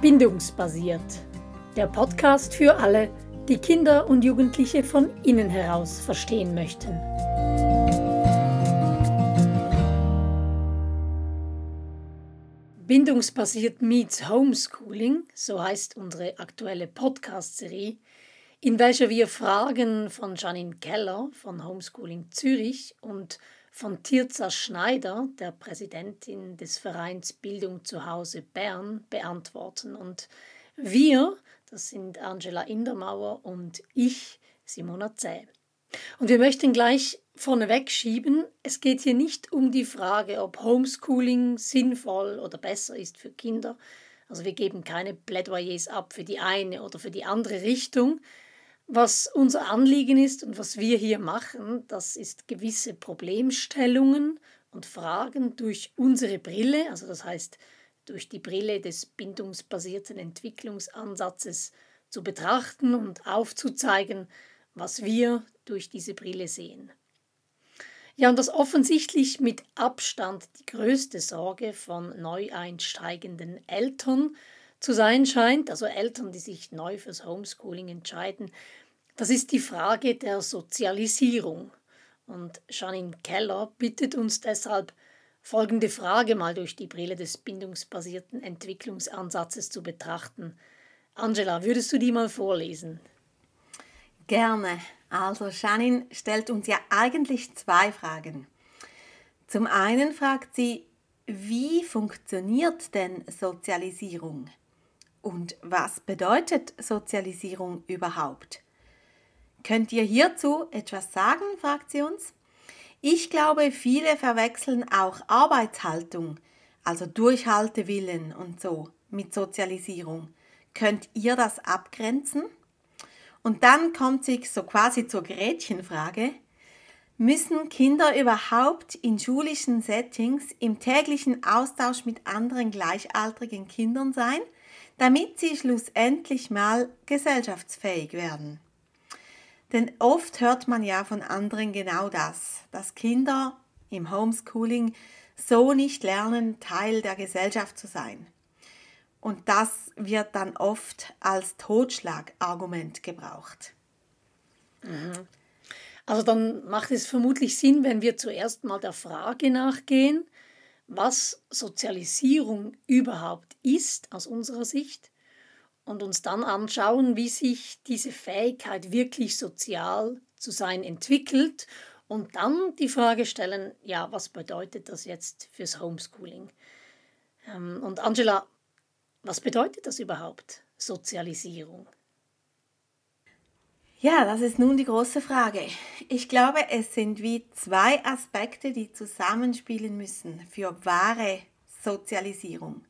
Bindungsbasiert. Der Podcast für alle, die Kinder und Jugendliche von innen heraus verstehen möchten. Bindungsbasiert meets Homeschooling, so heißt unsere aktuelle Podcast-Serie, in welcher wir Fragen von Janine Keller von Homeschooling Zürich und von Tirza Schneider, der Präsidentin des Vereins Bildung zu Hause Bern, beantworten. Und wir, das sind Angela Indermauer und ich, Simona Zäh. Und wir möchten gleich vorneweg schieben, es geht hier nicht um die Frage, ob Homeschooling sinnvoll oder besser ist für Kinder. Also wir geben keine Plädoyers ab für die eine oder für die andere Richtung, was unser Anliegen ist und was wir hier machen, das ist gewisse Problemstellungen und Fragen durch unsere Brille, also das heißt durch die Brille des bindungsbasierten Entwicklungsansatzes zu betrachten und aufzuzeigen, was wir durch diese Brille sehen. Ja, und das offensichtlich mit Abstand die größte Sorge von neu einsteigenden Eltern zu sein scheint, also Eltern, die sich neu fürs Homeschooling entscheiden, das ist die Frage der Sozialisierung. Und Janine Keller bittet uns deshalb, folgende Frage mal durch die Brille des bindungsbasierten Entwicklungsansatzes zu betrachten. Angela, würdest du die mal vorlesen? Gerne. Also Janine stellt uns ja eigentlich zwei Fragen. Zum einen fragt sie, wie funktioniert denn Sozialisierung? Und was bedeutet Sozialisierung überhaupt? Könnt ihr hierzu etwas sagen? fragt sie uns. Ich glaube, viele verwechseln auch Arbeitshaltung, also Durchhaltewillen und so, mit Sozialisierung. Könnt ihr das abgrenzen? Und dann kommt sie so quasi zur Gretchenfrage. Müssen Kinder überhaupt in schulischen Settings im täglichen Austausch mit anderen gleichaltrigen Kindern sein, damit sie schlussendlich mal gesellschaftsfähig werden? Denn oft hört man ja von anderen genau das, dass Kinder im Homeschooling so nicht lernen, Teil der Gesellschaft zu sein. Und das wird dann oft als Totschlagargument gebraucht. Mhm. Also dann macht es vermutlich Sinn, wenn wir zuerst mal der Frage nachgehen, was Sozialisierung überhaupt ist aus unserer Sicht und uns dann anschauen, wie sich diese Fähigkeit wirklich sozial zu sein entwickelt und dann die Frage stellen, ja, was bedeutet das jetzt fürs Homeschooling? Ähm, und Angela, was bedeutet das überhaupt, Sozialisierung? Ja, das ist nun die große Frage. Ich glaube, es sind wie zwei Aspekte, die zusammenspielen müssen für wahre Sozialisierung.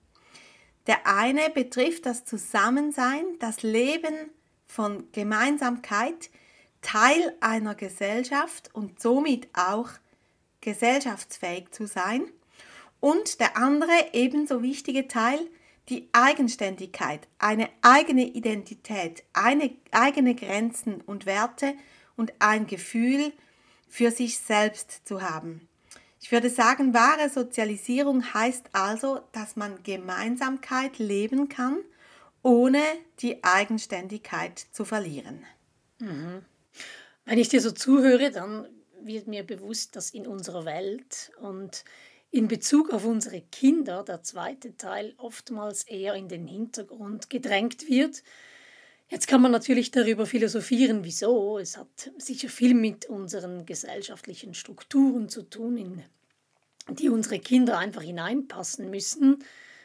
Der eine betrifft das Zusammensein, das Leben von Gemeinsamkeit, Teil einer Gesellschaft und somit auch gesellschaftsfähig zu sein. Und der andere ebenso wichtige Teil, die Eigenständigkeit, eine eigene Identität, eine, eigene Grenzen und Werte und ein Gefühl für sich selbst zu haben. Ich würde sagen, wahre Sozialisierung heißt also, dass man Gemeinsamkeit leben kann, ohne die Eigenständigkeit zu verlieren. Mhm. Wenn ich dir so zuhöre, dann wird mir bewusst, dass in unserer Welt und in Bezug auf unsere Kinder der zweite Teil oftmals eher in den Hintergrund gedrängt wird. Jetzt kann man natürlich darüber philosophieren, wieso. Es hat sicher viel mit unseren gesellschaftlichen Strukturen zu tun, in die unsere Kinder einfach hineinpassen müssen.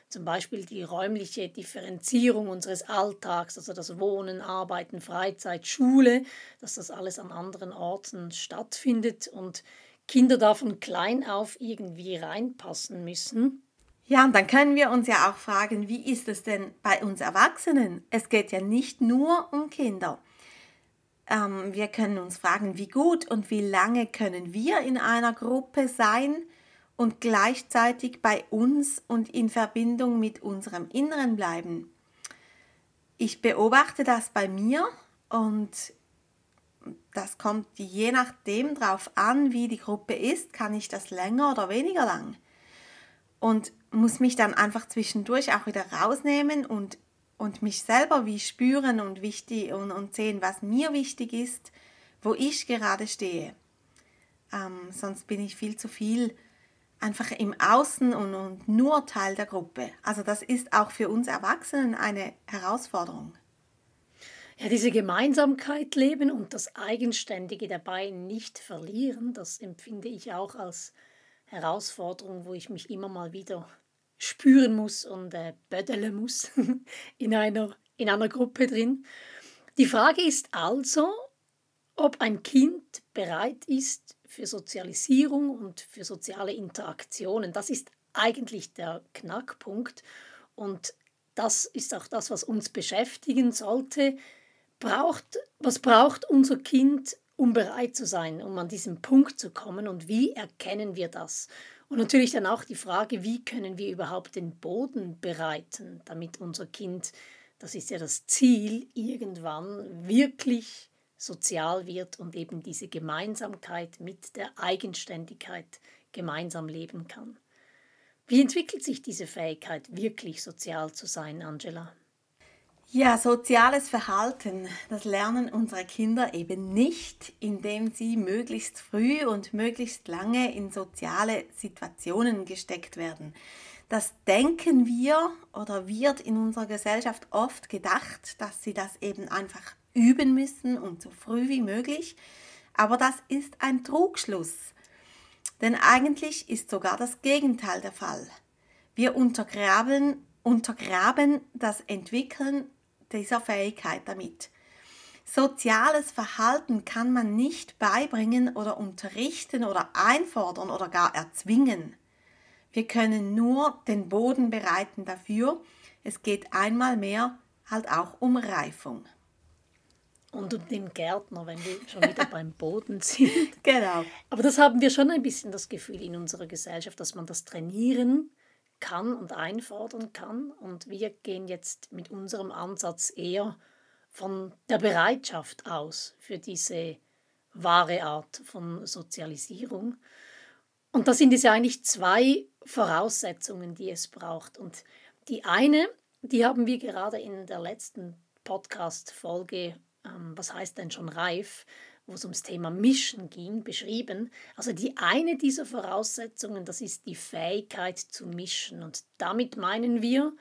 Zum Beispiel die räumliche Differenzierung unseres Alltags, also das Wohnen, Arbeiten, Freizeit, Schule, dass das alles an anderen Orten stattfindet und Kinder da von klein auf irgendwie reinpassen müssen. Ja, und dann können wir uns ja auch fragen, wie ist es denn bei uns Erwachsenen? Es geht ja nicht nur um Kinder. Ähm, wir können uns fragen, wie gut und wie lange können wir in einer Gruppe sein und gleichzeitig bei uns und in Verbindung mit unserem Inneren bleiben. Ich beobachte das bei mir und das kommt je nachdem drauf an, wie die Gruppe ist, kann ich das länger oder weniger lang und muss mich dann einfach zwischendurch auch wieder rausnehmen und und mich selber wie spüren und, wichtig, und, und sehen, was mir wichtig ist, wo ich gerade stehe. Ähm, sonst bin ich viel zu viel einfach im Außen und, und nur Teil der Gruppe. Also das ist auch für uns Erwachsenen eine Herausforderung. Ja, diese Gemeinsamkeit leben und das Eigenständige dabei nicht verlieren, das empfinde ich auch als Herausforderung, wo ich mich immer mal wieder spüren muss und äh, bödeln muss in einer, in einer Gruppe drin. Die Frage ist also, ob ein Kind bereit ist für Sozialisierung und für soziale Interaktionen. Das ist eigentlich der Knackpunkt und das ist auch das, was uns beschäftigen sollte braucht, was braucht unser Kind, um bereit zu sein, um an diesen Punkt zu kommen und wie erkennen wir das? Und natürlich dann auch die Frage, wie können wir überhaupt den Boden bereiten, damit unser Kind, das ist ja das Ziel, irgendwann wirklich sozial wird und eben diese Gemeinsamkeit mit der Eigenständigkeit gemeinsam leben kann. Wie entwickelt sich diese Fähigkeit, wirklich sozial zu sein, Angela? Ja, soziales Verhalten, das lernen unsere Kinder eben nicht, indem sie möglichst früh und möglichst lange in soziale Situationen gesteckt werden. Das denken wir oder wird in unserer Gesellschaft oft gedacht, dass sie das eben einfach üben müssen und so früh wie möglich. Aber das ist ein Trugschluss. Denn eigentlich ist sogar das Gegenteil der Fall. Wir untergraben, untergraben das Entwickeln dieser Fähigkeit damit. Soziales Verhalten kann man nicht beibringen oder unterrichten oder einfordern oder gar erzwingen. Wir können nur den Boden bereiten dafür. Es geht einmal mehr halt auch um Reifung. Und um den Gärtner, wenn wir schon wieder beim Boden sind. Genau. Aber das haben wir schon ein bisschen das Gefühl in unserer Gesellschaft, dass man das trainieren kann und einfordern kann. Und wir gehen jetzt mit unserem Ansatz eher von der Bereitschaft aus für diese wahre Art von Sozialisierung. Und da sind es ja eigentlich zwei Voraussetzungen, die es braucht. Und die eine, die haben wir gerade in der letzten Podcast-Folge, ähm, was heißt denn schon reif, wo es ums Thema Mischen ging, beschrieben. Also die eine dieser Voraussetzungen, das ist die Fähigkeit zu mischen. Und damit meinen wir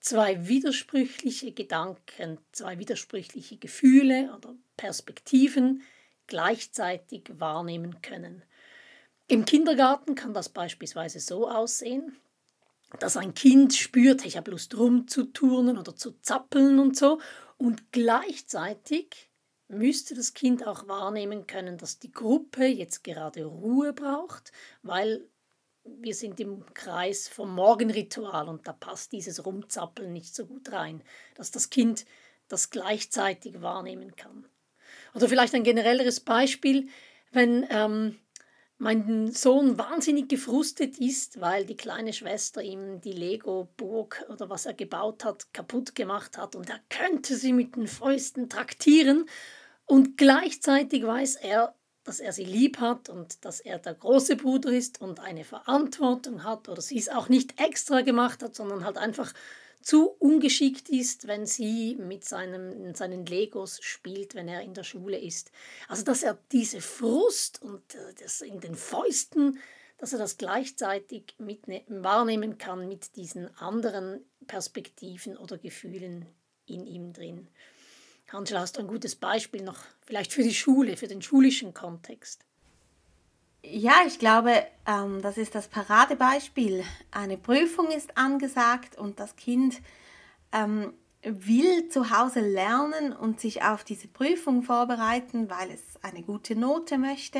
zwei widersprüchliche Gedanken, zwei widersprüchliche Gefühle oder Perspektiven gleichzeitig wahrnehmen können. Im Kindergarten kann das beispielsweise so aussehen, dass ein Kind spürt, ich habe Lust rumzuturnen oder zu zappeln und so, und gleichzeitig müsste das Kind auch wahrnehmen können, dass die Gruppe jetzt gerade Ruhe braucht, weil wir sind im Kreis vom Morgenritual und da passt dieses Rumzappeln nicht so gut rein, dass das Kind das gleichzeitig wahrnehmen kann. Oder vielleicht ein generelleres Beispiel, wenn ähm, mein Sohn wahnsinnig gefrustet ist, weil die kleine Schwester ihm die Lego-Burg oder was er gebaut hat, kaputt gemacht hat und er könnte sie mit den Fäusten traktieren. Und gleichzeitig weiß er, dass er sie lieb hat und dass er der große Bruder ist und eine Verantwortung hat oder sie es auch nicht extra gemacht hat, sondern halt einfach zu ungeschickt ist, wenn sie mit seinem, seinen Legos spielt, wenn er in der Schule ist. Also dass er diese Frust und äh, das in den Fäusten, dass er das gleichzeitig wahrnehmen kann mit diesen anderen Perspektiven oder Gefühlen in ihm drin. Angela, hast du ein gutes Beispiel noch vielleicht für die Schule, für den schulischen Kontext? Ja, ich glaube, ähm, das ist das Paradebeispiel. Eine Prüfung ist angesagt und das Kind ähm, will zu Hause lernen und sich auf diese Prüfung vorbereiten, weil es eine gute Note möchte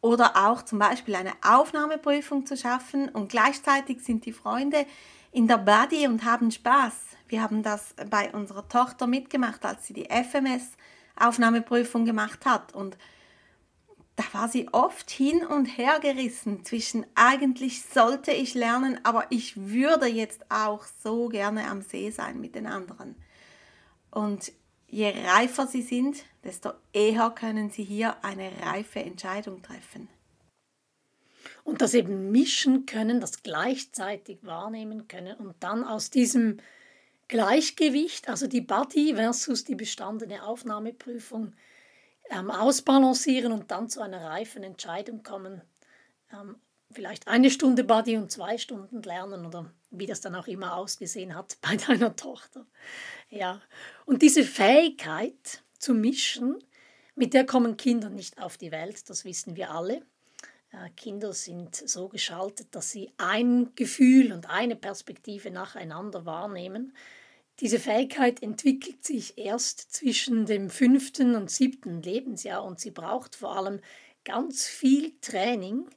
oder auch zum Beispiel eine Aufnahmeprüfung zu schaffen und gleichzeitig sind die Freunde in der Buddy und haben Spaß. Wir haben das bei unserer Tochter mitgemacht, als sie die FMS-Aufnahmeprüfung gemacht hat und da war sie oft hin und her gerissen zwischen eigentlich sollte ich lernen, aber ich würde jetzt auch so gerne am See sein mit den anderen. Und je reifer sie sind, desto eher können sie hier eine reife Entscheidung treffen. Und das eben mischen können, das gleichzeitig wahrnehmen können und dann aus diesem Gleichgewicht, also die Buddy versus die bestandene Aufnahmeprüfung, ähm, ausbalancieren und dann zu einer reifen Entscheidung kommen. Ähm, vielleicht eine Stunde Buddy und zwei Stunden lernen oder wie das dann auch immer ausgesehen hat bei deiner Tochter. Ja, und diese Fähigkeit zu mischen, mit der kommen Kinder nicht auf die Welt, das wissen wir alle. Äh, Kinder sind so geschaltet, dass sie ein Gefühl und eine Perspektive nacheinander wahrnehmen. Diese Fähigkeit entwickelt sich erst zwischen dem fünften und siebten Lebensjahr und sie braucht vor allem ganz viel Training,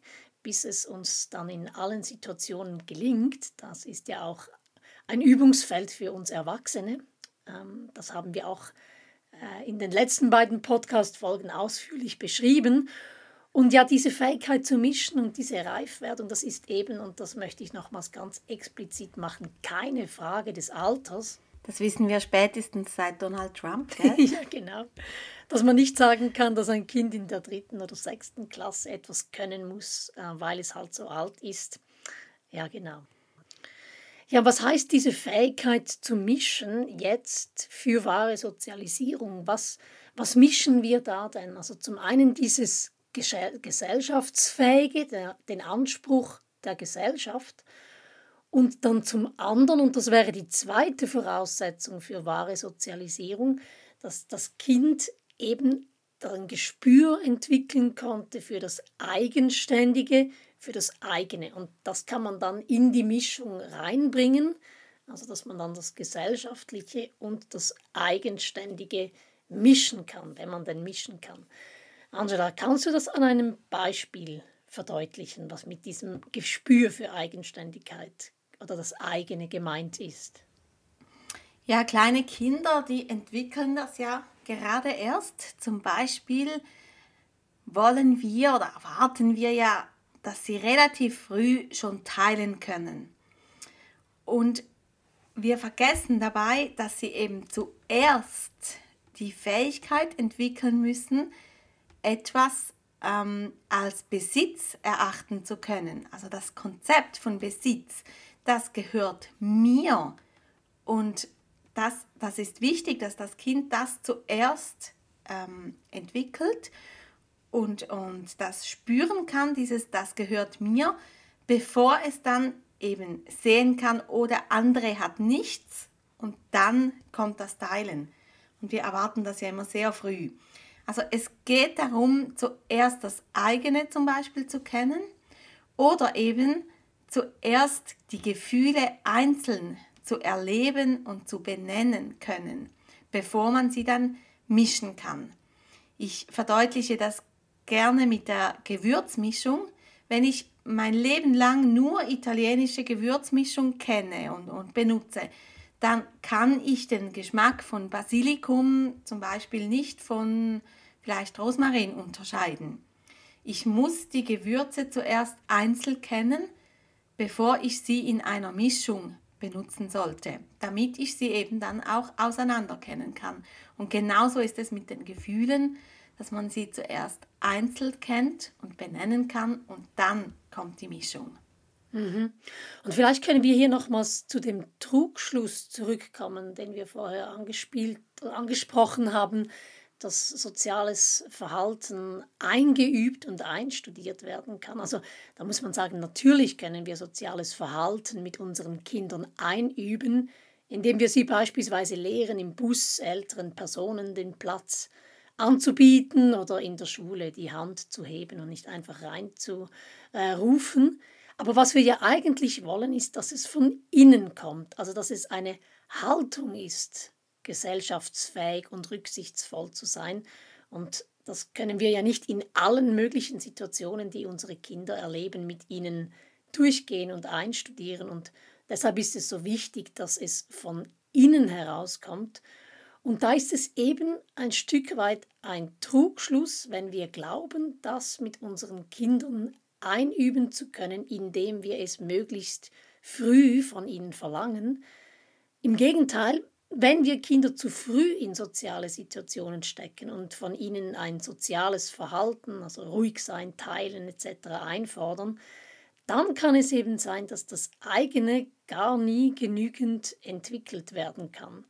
bis es uns dann in allen Situationen gelingt. Das ist ja auch ein Übungsfeld für uns Erwachsene. Ähm, das haben wir auch äh, in den letzten beiden Podcast-Folgen ausführlich beschrieben. Und ja, diese Fähigkeit zu mischen und diese Reifwerdung, das ist eben, und das möchte ich nochmals ganz explizit machen, keine Frage des Alters. Das wissen wir spätestens seit Donald Trump. ja, genau. Dass man nicht sagen kann, dass ein Kind in der dritten oder sechsten Klasse etwas können muss, äh, weil es halt so alt ist. Ja, genau. Ja, was heißt diese Fähigkeit zu mischen jetzt für wahre Sozialisierung? Was, was mischen wir da denn? Also zum einen dieses gesellschaftsfähige, der, den Anspruch der Gesellschaft. Und dann zum anderen, und das wäre die zweite Voraussetzung für wahre Sozialisierung, dass das Kind eben ein Gespür entwickeln konnte für das Eigenständige, für das eigene. Und das kann man dann in die Mischung reinbringen, also dass man dann das Gesellschaftliche und das Eigenständige mischen kann, wenn man denn mischen kann. Angela, kannst du das an einem Beispiel verdeutlichen, was mit diesem Gespür für Eigenständigkeit oder das eigene gemeint ist? Ja, kleine Kinder, die entwickeln das ja gerade erst. Zum Beispiel wollen wir oder erwarten wir ja, dass sie relativ früh schon teilen können. Und wir vergessen dabei, dass sie eben zuerst die Fähigkeit entwickeln müssen, etwas ähm, als Besitz erachten zu können. Also das Konzept von Besitz, das gehört mir. Und das, das ist wichtig, dass das Kind das zuerst ähm, entwickelt und, und das spüren kann, dieses das gehört mir, bevor es dann eben sehen kann oder andere hat nichts und dann kommt das Teilen. Und wir erwarten das ja immer sehr früh. Also es geht darum, zuerst das eigene zum Beispiel zu kennen oder eben zuerst die Gefühle einzeln zu erleben und zu benennen können, bevor man sie dann mischen kann. Ich verdeutliche das gerne mit der Gewürzmischung. Wenn ich mein Leben lang nur italienische Gewürzmischung kenne und, und benutze, dann kann ich den Geschmack von Basilikum zum Beispiel nicht von vielleicht Rosmarin unterscheiden. Ich muss die Gewürze zuerst einzeln kennen, bevor ich sie in einer Mischung benutzen sollte, damit ich sie eben dann auch auseinander kennen kann. Und genauso ist es mit den Gefühlen, dass man sie zuerst einzeln kennt und benennen kann und dann kommt die Mischung. Mhm. Und vielleicht können wir hier nochmals zu dem Trugschluss zurückkommen, den wir vorher angespielt, angesprochen haben, dass soziales Verhalten eingeübt und einstudiert werden kann. Also da muss man sagen, natürlich können wir soziales Verhalten mit unseren Kindern einüben, indem wir sie beispielsweise lehren, im Bus älteren Personen den Platz anzubieten oder in der Schule die Hand zu heben und nicht einfach reinzurufen. Aber was wir ja eigentlich wollen, ist, dass es von innen kommt, also dass es eine Haltung ist, gesellschaftsfähig und rücksichtsvoll zu sein. Und das können wir ja nicht in allen möglichen Situationen, die unsere Kinder erleben, mit ihnen durchgehen und einstudieren. Und deshalb ist es so wichtig, dass es von innen herauskommt. Und da ist es eben ein Stück weit ein Trugschluss, wenn wir glauben, das mit unseren Kindern einüben zu können, indem wir es möglichst früh von ihnen verlangen. Im Gegenteil, wenn wir Kinder zu früh in soziale Situationen stecken und von ihnen ein soziales Verhalten, also ruhig sein, teilen etc. einfordern, dann kann es eben sein, dass das eigene gar nie genügend entwickelt werden kann.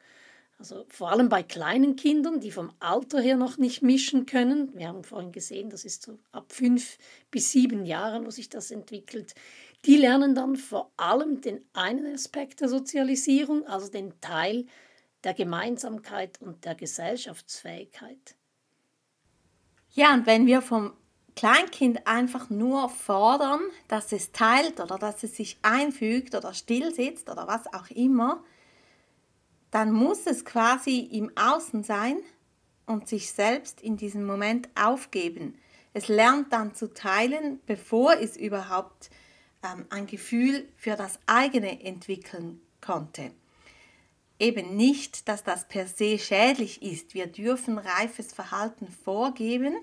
Also vor allem bei kleinen Kindern, die vom Alter her noch nicht mischen können. Wir haben vorhin gesehen, das ist so ab fünf bis sieben Jahren, wo sich das entwickelt. Die lernen dann vor allem den einen Aspekt der Sozialisierung, also den Teil der Gemeinsamkeit und der Gesellschaftsfähigkeit. Ja, und wenn wir vom Kleinkind einfach nur fordern, dass es teilt oder dass es sich einfügt oder still sitzt oder was auch immer, dann muss es quasi im Außen sein und sich selbst in diesem Moment aufgeben. Es lernt dann zu teilen, bevor es überhaupt ähm, ein Gefühl für das eigene entwickeln konnte. Eben nicht, dass das per se schädlich ist. Wir dürfen reifes Verhalten vorgeben.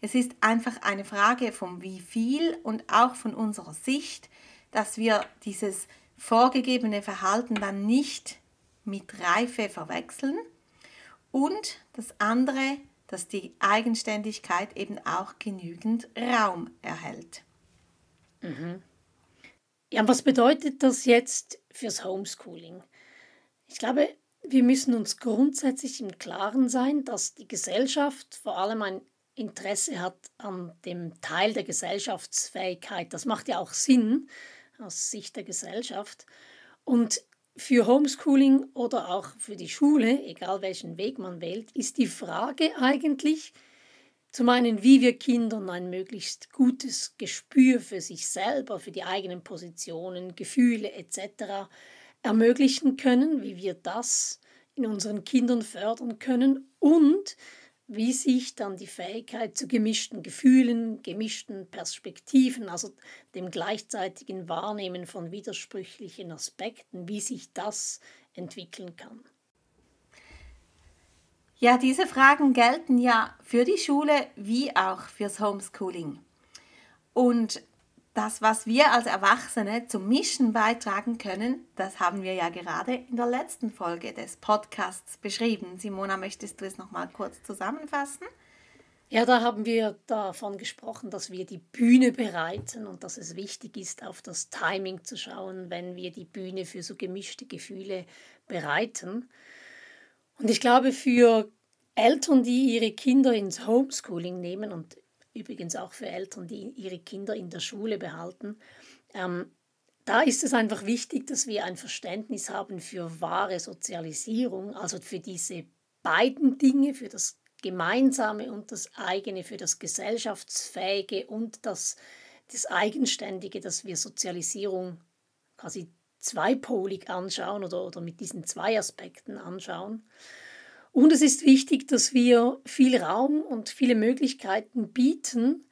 Es ist einfach eine Frage von wie viel und auch von unserer Sicht, dass wir dieses vorgegebene Verhalten dann nicht mit Reife verwechseln und das andere, dass die Eigenständigkeit eben auch genügend Raum erhält. Mhm. Ja, was bedeutet das jetzt fürs Homeschooling? Ich glaube, wir müssen uns grundsätzlich im Klaren sein, dass die Gesellschaft vor allem ein Interesse hat an dem Teil der Gesellschaftsfähigkeit. Das macht ja auch Sinn aus Sicht der Gesellschaft. Und für Homeschooling oder auch für die Schule, egal welchen Weg man wählt, ist die Frage eigentlich zum einen, wie wir Kindern ein möglichst gutes Gespür für sich selber, für die eigenen Positionen, Gefühle etc. ermöglichen können, wie wir das in unseren Kindern fördern können und wie sich dann die Fähigkeit zu gemischten Gefühlen, gemischten Perspektiven, also dem gleichzeitigen Wahrnehmen von widersprüchlichen Aspekten, wie sich das entwickeln kann. Ja, diese Fragen gelten ja für die Schule wie auch fürs Homeschooling. Und das, was wir als Erwachsene zum Mischen beitragen können, das haben wir ja gerade in der letzten Folge des Podcasts beschrieben. Simona, möchtest du es noch mal kurz zusammenfassen? Ja, da haben wir davon gesprochen, dass wir die Bühne bereiten und dass es wichtig ist, auf das Timing zu schauen, wenn wir die Bühne für so gemischte Gefühle bereiten. Und ich glaube, für Eltern, die ihre Kinder ins Homeschooling nehmen und übrigens auch für Eltern, die ihre Kinder in der Schule behalten. Ähm, da ist es einfach wichtig, dass wir ein Verständnis haben für wahre Sozialisierung, also für diese beiden Dinge, für das Gemeinsame und das eigene, für das Gesellschaftsfähige und das, das Eigenständige, dass wir Sozialisierung quasi zweipolig anschauen oder, oder mit diesen zwei Aspekten anschauen. Und es ist wichtig, dass wir viel Raum und viele Möglichkeiten bieten,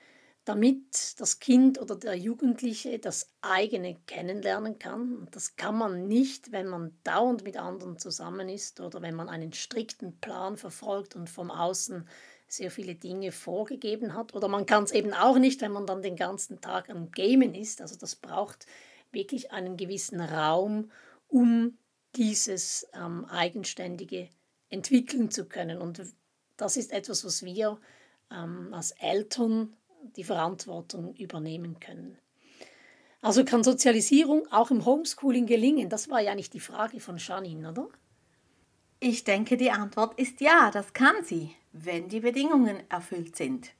damit das Kind oder der Jugendliche das eigene kennenlernen kann. Und das kann man nicht, wenn man dauernd mit anderen zusammen ist oder wenn man einen strikten Plan verfolgt und vom Außen sehr viele Dinge vorgegeben hat. Oder man kann es eben auch nicht, wenn man dann den ganzen Tag am Gamen ist. Also das braucht wirklich einen gewissen Raum, um dieses ähm, eigenständige entwickeln zu können. Und das ist etwas, was wir ähm, als Eltern die Verantwortung übernehmen können. Also kann Sozialisierung auch im Homeschooling gelingen? Das war ja nicht die Frage von Janine, oder? Ich denke, die Antwort ist ja, das kann sie, wenn die Bedingungen erfüllt sind.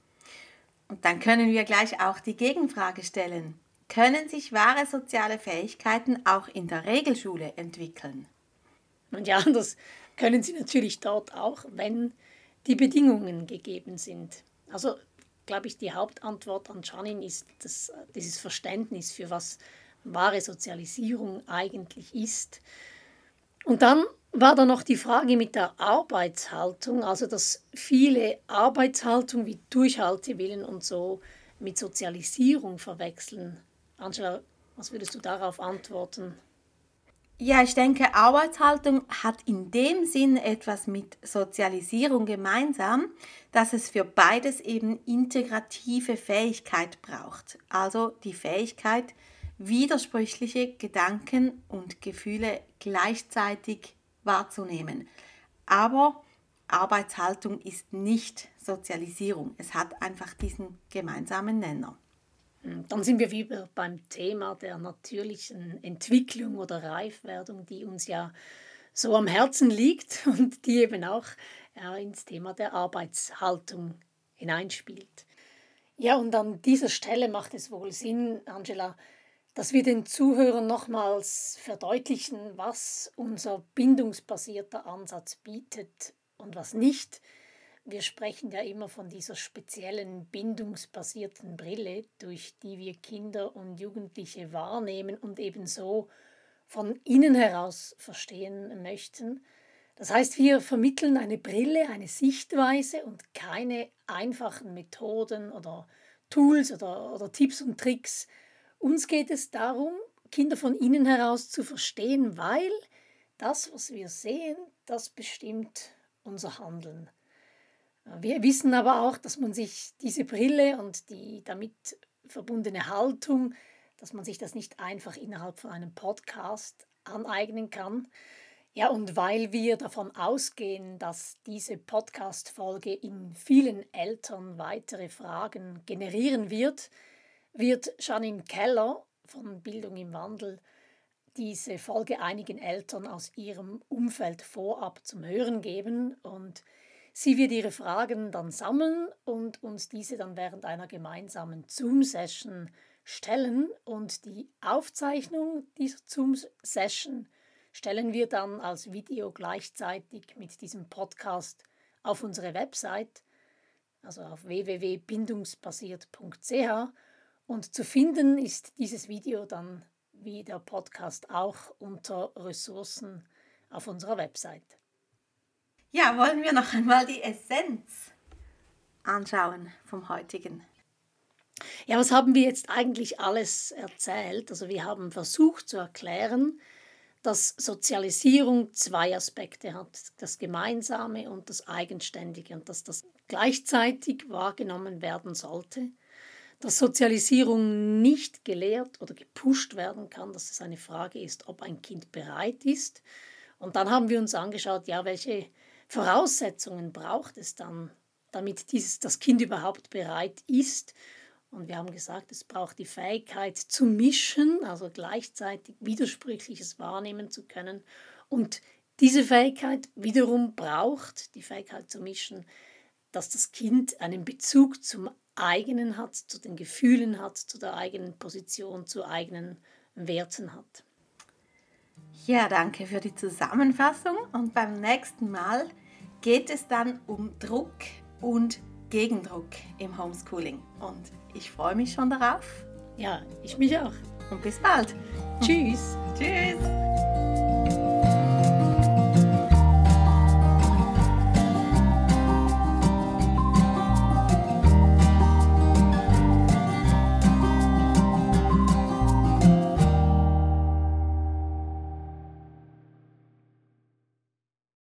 Und dann können wir gleich auch die Gegenfrage stellen. Können sich wahre soziale Fähigkeiten auch in der Regelschule entwickeln? Und ja, das können sie natürlich dort auch, wenn die Bedingungen gegeben sind. Also glaube ich, die Hauptantwort an Janin ist das, dieses Verständnis für was wahre Sozialisierung eigentlich ist. Und dann war da noch die Frage mit der Arbeitshaltung, also dass viele Arbeitshaltung wie Durchhaltewillen und so mit Sozialisierung verwechseln. Angela, was würdest du darauf antworten? Ja, ich denke, Arbeitshaltung hat in dem Sinn etwas mit Sozialisierung gemeinsam, dass es für beides eben integrative Fähigkeit braucht. Also die Fähigkeit, widersprüchliche Gedanken und Gefühle gleichzeitig wahrzunehmen. Aber Arbeitshaltung ist nicht Sozialisierung. Es hat einfach diesen gemeinsamen Nenner. Hm, dann sind wir wieder beim Thema der natürlichen Entwicklung oder Reifwerdung, die uns ja so am Herzen liegt und die eben auch ins Thema der Arbeitshaltung hineinspielt. Ja, und an dieser Stelle macht es wohl Sinn, Angela, dass wir den Zuhörern nochmals verdeutlichen, was unser bindungsbasierter Ansatz bietet und was nicht. Wir sprechen ja immer von dieser speziellen bindungsbasierten Brille, durch die wir Kinder und Jugendliche wahrnehmen und ebenso von innen heraus verstehen möchten. Das heißt, wir vermitteln eine Brille, eine Sichtweise und keine einfachen Methoden oder Tools oder, oder Tipps und Tricks. Uns geht es darum, Kinder von innen heraus zu verstehen, weil das, was wir sehen, das bestimmt unser Handeln. Wir wissen aber auch, dass man sich diese Brille und die damit verbundene Haltung dass man sich das nicht einfach innerhalb von einem Podcast aneignen kann. Ja, und weil wir davon ausgehen, dass diese Podcast-Folge in vielen Eltern weitere Fragen generieren wird, wird Janine Keller von Bildung im Wandel diese Folge einigen Eltern aus ihrem Umfeld vorab zum Hören geben und sie wird ihre Fragen dann sammeln und uns diese dann während einer gemeinsamen Zoom-Session stellen und die Aufzeichnung dieser Zoom-Session stellen wir dann als Video gleichzeitig mit diesem Podcast auf unsere Website, also auf www.bindungsbasiert.ch und zu finden ist dieses Video dann wie der Podcast auch unter Ressourcen auf unserer Website. Ja, wollen wir noch einmal die Essenz anschauen vom heutigen ja, was haben wir jetzt eigentlich alles erzählt? Also wir haben versucht zu erklären, dass Sozialisierung zwei Aspekte hat, das Gemeinsame und das Eigenständige und dass das gleichzeitig wahrgenommen werden sollte, dass Sozialisierung nicht gelehrt oder gepusht werden kann, dass es eine Frage ist, ob ein Kind bereit ist. Und dann haben wir uns angeschaut, ja, welche Voraussetzungen braucht es dann, damit dieses, das Kind überhaupt bereit ist und wir haben gesagt, es braucht die Fähigkeit zu mischen, also gleichzeitig Widersprüchliches wahrnehmen zu können. Und diese Fähigkeit wiederum braucht die Fähigkeit zu mischen, dass das Kind einen Bezug zum eigenen hat, zu den Gefühlen hat, zu der eigenen Position, zu eigenen Werten hat. Ja, danke für die Zusammenfassung und beim nächsten Mal geht es dann um Druck und Gegendruck im Homeschooling. Und ich freue mich schon darauf. Ja, ich mich auch. Und bis bald. Tschüss. Tschüss.